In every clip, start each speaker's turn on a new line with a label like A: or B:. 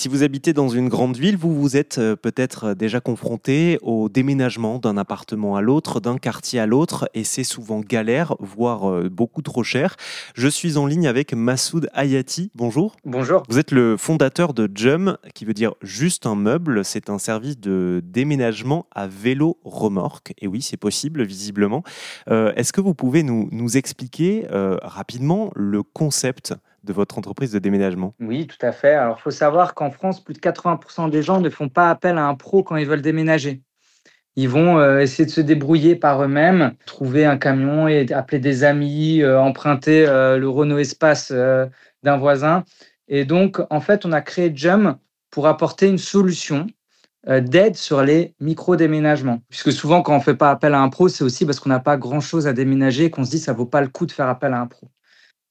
A: Si vous habitez dans une grande ville, vous vous êtes euh, peut-être déjà confronté au déménagement d'un appartement à l'autre, d'un quartier à l'autre, et c'est souvent galère, voire euh, beaucoup trop cher. Je suis en ligne avec Massoud Hayati. Bonjour.
B: Bonjour.
A: Vous êtes le fondateur de Jum, qui veut dire juste un meuble. C'est un service de déménagement à vélo remorque. Et oui, c'est possible, visiblement. Euh, est-ce que vous pouvez nous, nous expliquer rapidement le concept? De votre entreprise de déménagement
B: Oui, tout à fait. Alors, il faut savoir qu'en France, plus de 80% des gens ne font pas appel à un pro quand ils veulent déménager. Ils vont euh, essayer de se débrouiller par eux-mêmes, trouver un camion et appeler des amis, euh, emprunter euh, le Renault Espace d'un voisin. Et donc, en fait, on a créé Jum pour apporter une solution d'aide sur les micro-déménagements. Puisque souvent, quand on ne fait pas appel à un pro, c'est aussi parce qu'on n'a pas grand-chose à déménager et qu'on se dit ça ne vaut pas le coup de faire appel à un pro.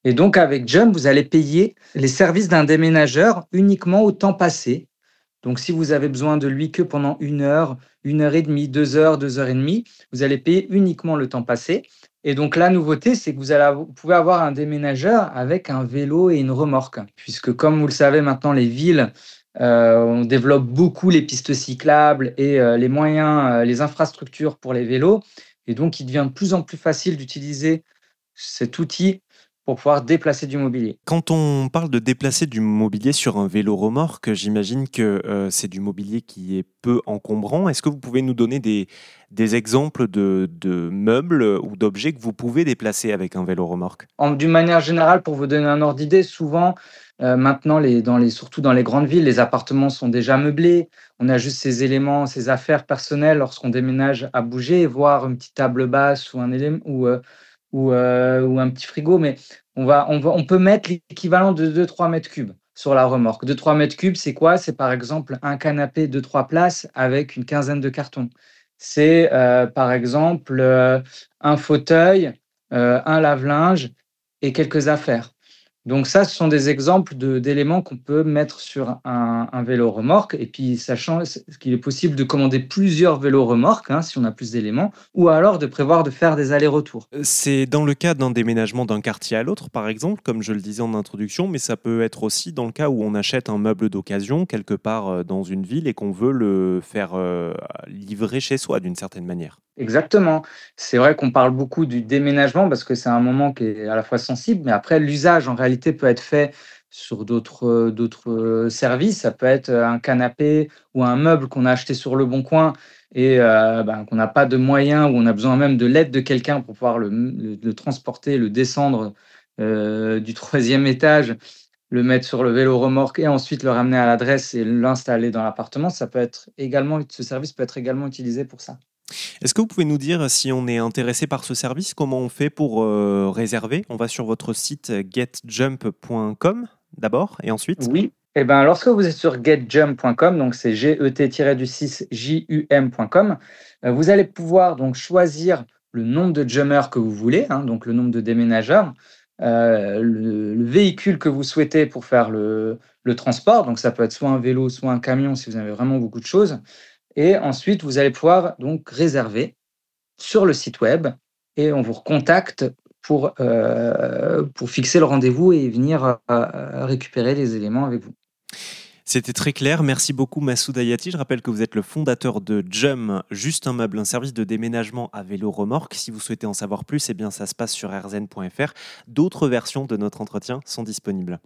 B: Et donc, avec Jump, vous allez payer les services d'un déménageur uniquement au temps passé. Donc, si vous avez besoin de lui que pendant une heure, une heure et demie, deux heures, deux heures et demie, vous allez payer uniquement le temps passé. Et donc, la nouveauté, c'est que vous, allez, pouvez avoir un déménageur avec un vélo et une remorque. Puisque, comme vous le savez maintenant, les villes, euh, on développe beaucoup les pistes cyclables et euh, les moyens, euh, les infrastructures pour les vélos. Et donc, il devient de plus en plus facile d'utiliser cet outil pour pouvoir déplacer du mobilier.
A: Quand on parle de déplacer du mobilier sur un vélo remorque, j'imagine que euh, c'est du mobilier qui est peu encombrant. Est-ce que vous pouvez nous donner des, des exemples de, de meubles ou d'objets que vous pouvez déplacer avec un vélo remorque?
B: D'une manière générale, pour vous donner un ordre d'idée, souvent, euh, maintenant, les, dans les, surtout dans les grandes villes, les appartements sont déjà meublés. On a juste ces éléments, ces affaires personnelles lorsqu'on déménage à bouger, voire une petite table basse ou un élément ou euh, ou, euh, ou un petit frigo, mais on, va, on, va, on peut mettre l'équivalent de 2-3 mètres cubes sur la remorque. 2-3 mètres cubes, c'est quoi? C'est par exemple un canapé de 3 places avec une quinzaine de cartons. C'est euh, par exemple euh, un fauteuil, un lave-linge et quelques affaires. Donc ça, ce sont des exemples d'éléments qu'on peut mettre sur un, vélo remorque. Et puis, sachant qu'il est possible de commander plusieurs vélos remorques, hein, si on a plus d'éléments, ou alors de prévoir de faire des allers-retours.
A: C'est dans le cas d'un déménagement d'un quartier à l'autre, par exemple, comme je le disais en introduction, mais ça peut être aussi dans le cas où on achète un meuble d'occasion quelque part euh, dans une ville et qu'on veut le faire euh, livrer chez soi d'une certaine manière.
B: Exactement. C'est vrai qu'on parle beaucoup du déménagement parce que c'est un moment qui est à la fois sensible, mais après, l'usage en réalité peut être fait sur d'autres d'autres services. Ça peut être un canapé ou un meuble qu'on a acheté sur le bon coin et euh, ben, qu'on n'a pas de moyens ou on a besoin même de l'aide de quelqu'un pour pouvoir le, transporter, le descendre euh, du troisième étage, le mettre sur le vélo remorque et ensuite le ramener à l'adresse et l'installer dans l'appartement. Ça peut être également, ce service peut être également utilisé pour ça.
A: Est-ce que vous pouvez nous dire si on est intéressé par ce service, comment on fait pour euh, réserver? On va sur votre site getjump.com d'abord et ensuite?
B: Oui. Eh ben, lorsque vous êtes sur getjump.com, donc c'est get-du6jum.com, euh, vous allez pouvoir donc choisir le nombre de jumpers que vous voulez, hein, donc le nombre de déménageurs, euh, le, véhicule que vous souhaitez pour faire le, le, transport. Donc ça peut être soit un vélo, soit un camion si vous avez vraiment beaucoup de choses. Et ensuite, vous allez pouvoir donc réserver sur le site web et on vous recontacte pour, euh, pour fixer le rendez-vous et venir euh, récupérer les éléments avec vous.
A: C'était très clair. Merci beaucoup, Massoud Ayati. Je rappelle que vous êtes le fondateur de Jum, juste un meuble, un service de déménagement à vélo remorque. Si vous souhaitez en savoir plus, eh bien, ça se passe sur rzn.fr. D'autres versions de notre entretien sont disponibles.